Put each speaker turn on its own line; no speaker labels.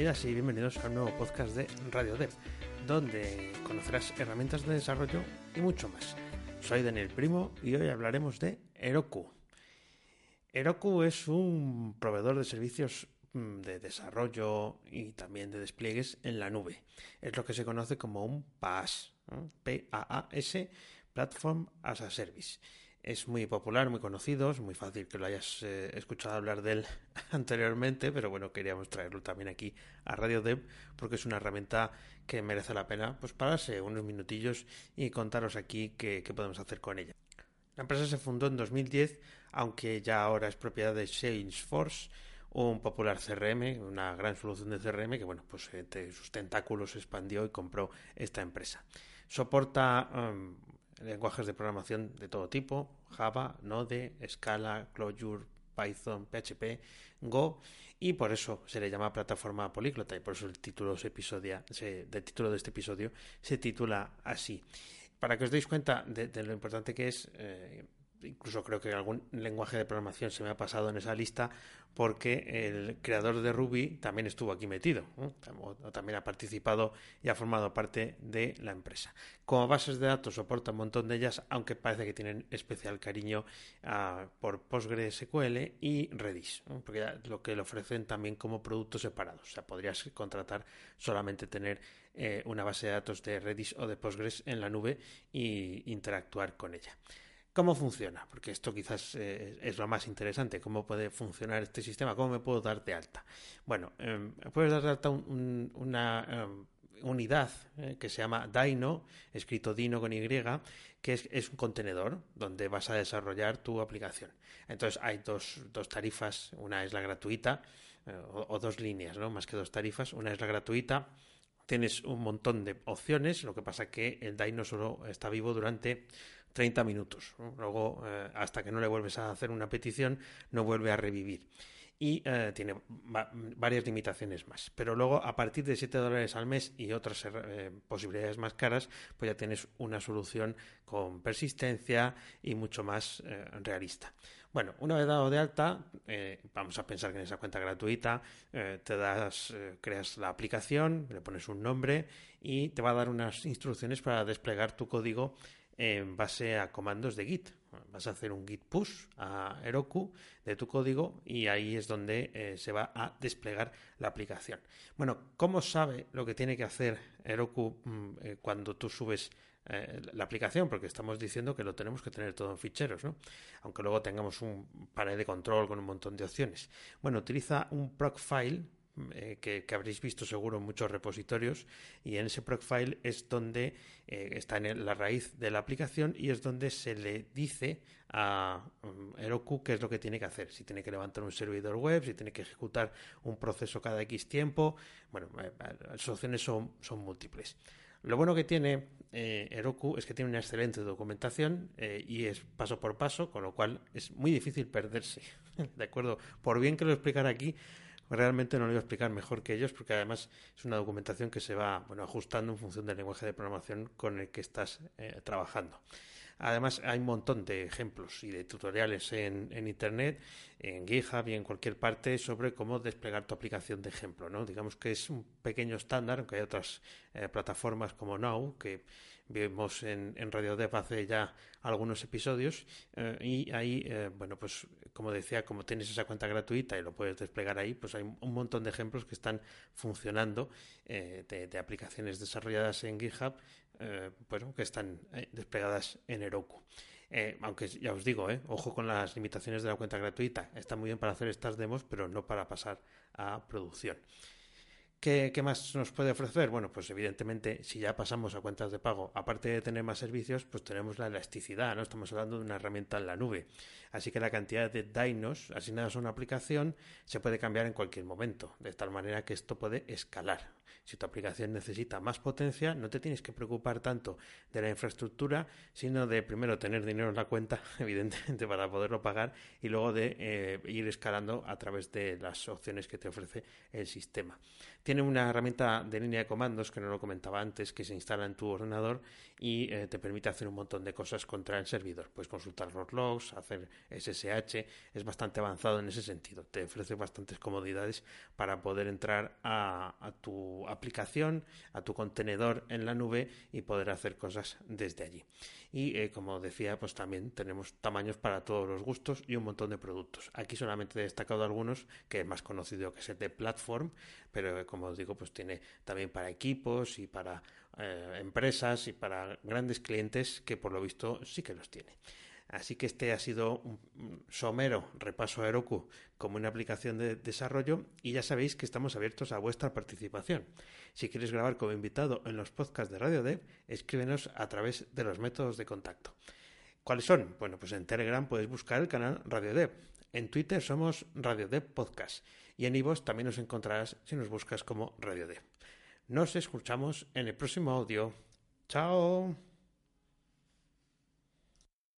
Bienvenidas y bienvenidos a un nuevo podcast de Radio Dev, donde conocerás herramientas de desarrollo y mucho más. Soy Daniel Primo y hoy hablaremos de Heroku. Heroku es un proveedor de servicios mm, de desarrollo y también de despliegues en la nube. Es lo que se conoce como un PaaS, P-A-A-S, Platform as a Service. Es muy popular, muy conocido, es muy fácil que lo hayas eh, escuchado hablar de él anteriormente, pero bueno, queríamos traerlo también aquí a Radio Dev porque es una herramienta que merece la pena pues pararse unos minutillos y contaros aquí qué, podemos hacer con ella. La empresa se fundó en 2010, aunque ya ahora es propiedad de Salesforce, un popular CRM, una gran solución de CRM que, bueno, pues entre sus tentáculos se expandió y compró esta empresa. Soporta um, lenguajes de programación de todo tipo, Java, Node, Scala, Clojure, Python, PHP, Go, y por eso se le llama plataforma políglota y por eso el título, de este episodio se titula así. Para que os deis cuenta de, de lo importante que es, eh, incluso creo que algún lenguaje de programación se me ha pasado en esa lista porque el creador de Ruby también estuvo aquí metido, ¿no? también ha participado y ha formado parte de la empresa. Como bases de datos soporta un montón de ellas, aunque parece que tienen especial cariño uh, por PostgreSQL y Redis, porque lo que le ofrecen también como productos separados. O sea, podrías contratar solamente tener eh, una base de datos de Redis o de Postgres en la nube y interactuar con ella. ¿Cómo funciona? Porque esto quizás eh, es lo más interesante. ¿Cómo puede funcionar este sistema? ¿Cómo me puedo dar de alta? Bueno, eh, puedes dar de alta un, un, una eh, unidad eh, que se llama Dino, escrito Dino con Y, que es, un contenedor donde vas a desarrollar tu aplicación. Entonces hay dos, dos tarifas. Una es la gratuita, eh, o, o dos líneas, ¿no? Más que dos tarifas. Una es la gratuita tienes un montón de opciones, lo que pasa que el Dino solo está vivo durante 30 minutos. Luego, eh, hasta que no le vuelves a hacer una petición, no vuelve a revivir. Y eh, tiene va varias limitaciones más. Pero luego, a partir de 7 dólares al mes y otras eh, posibilidades más caras, pues ya tienes una solución con persistencia y mucho más realista. Bueno, una vez dado de alta, vamos a pensar que en esa cuenta gratuita te das, creas la aplicación, le pones un nombre y te va a dar unas instrucciones para desplegar tu código en base a comandos de Git. Vas a hacer un git push a Heroku de tu código y ahí es donde eh, se va a desplegar la aplicación. Bueno, ¿cómo sabe lo que tiene que hacer Heroku mm, eh, cuando tú subes eh, la aplicación? Porque estamos diciendo que lo tenemos que tener todo en ficheros, ¿no? Aunque luego tengamos un panel de control con un montón de opciones. Bueno, utiliza un procfile eh, que, que, habréis visto seguro en muchos repositorios y en ese procfile es donde eh, está en la raíz de la aplicación y es donde se le dice a um, Heroku qué es lo que tiene que hacer, si tiene que levantar un servidor web, si tiene que ejecutar un proceso cada X tiempo, bueno, eh, las opciones son, son múltiples. Lo bueno que tiene eh, Heroku es que tiene una excelente documentación y es paso por paso, con lo cual es muy difícil perderse. ¿De acuerdo? Por bien que lo explicara aquí, realmente no lo voy a explicar mejor que ellos porque además es una documentación que se va bueno, ajustando en función del lenguaje de programación con el que estás eh, trabajando. Además hay un montón de ejemplos y de tutoriales en, en, Internet, en GitHub y en cualquier parte sobre cómo desplegar tu aplicación de ejemplo. ¿no? Digamos que es un pequeño estándar, aunque hay otras eh, plataformas como Now que vimos en, en Radio Dev hace ya algunos episodios eh, y ahí, eh, bueno, pues como decía, como tienes esa cuenta gratuita y lo puedes desplegar ahí, pues hay un montón de ejemplos que están funcionando de, aplicaciones desarrolladas en GitHub, eh, bueno, que están eh, desplegadas en Heroku. Eh, aunque ya os digo, ojo con las limitaciones de la cuenta gratuita. Está muy bien para hacer estas demos, pero no para pasar a producción. ¿Qué, ¿Qué, más nos puede ofrecer? Bueno, pues evidentemente, si ya pasamos a cuentas de pago, aparte de tener más servicios, pues tenemos la elasticidad, ¿no? Estamos hablando de una herramienta en la nube. Así que la cantidad de dinos asignados a una aplicación se puede cambiar en cualquier momento, de tal manera que esto puede escalar. Si tu aplicación necesita más potencia, no te tienes que preocupar tanto de la infraestructura, sino de primero tener dinero en la cuenta, evidentemente, para poderlo pagar, y luego de eh, ir escalando a través de las opciones que te ofrece el sistema tiene una herramienta de línea de comandos que no lo comentaba antes que se instala en tu ordenador y eh, te permite hacer un montón de cosas contra el servidor. Puedes consultar los logs, hacer SSH, es bastante avanzado en ese sentido. Te ofrece bastantes comodidades para poder entrar a, tu aplicación, a tu contenedor en la nube y poder hacer cosas desde allí. Y eh, como decía, pues también tenemos tamaños para todos los gustos y un montón de productos. Aquí solamente he destacado algunos, que es más conocido que es de Platform, pero como os digo, pues tiene también para equipos y para eh, empresas y para grandes clientes que por lo visto sí que los tiene. Así que este ha sido un somero repaso a Heroku como una aplicación de desarrollo y ya sabéis que estamos abiertos a vuestra participación. Si quieres grabar como invitado en los podcasts de Radio Dev, escríbenos a través de los métodos de contacto. ¿Cuáles son? Bueno, pues en Telegram puedes buscar el canal Radio Dev. En Twitter somos Radio Dev Podcast y en iVoox también nos encontrarás si nos buscas como Radio Dev. Nos escuchamos en el próximo audio. Chao.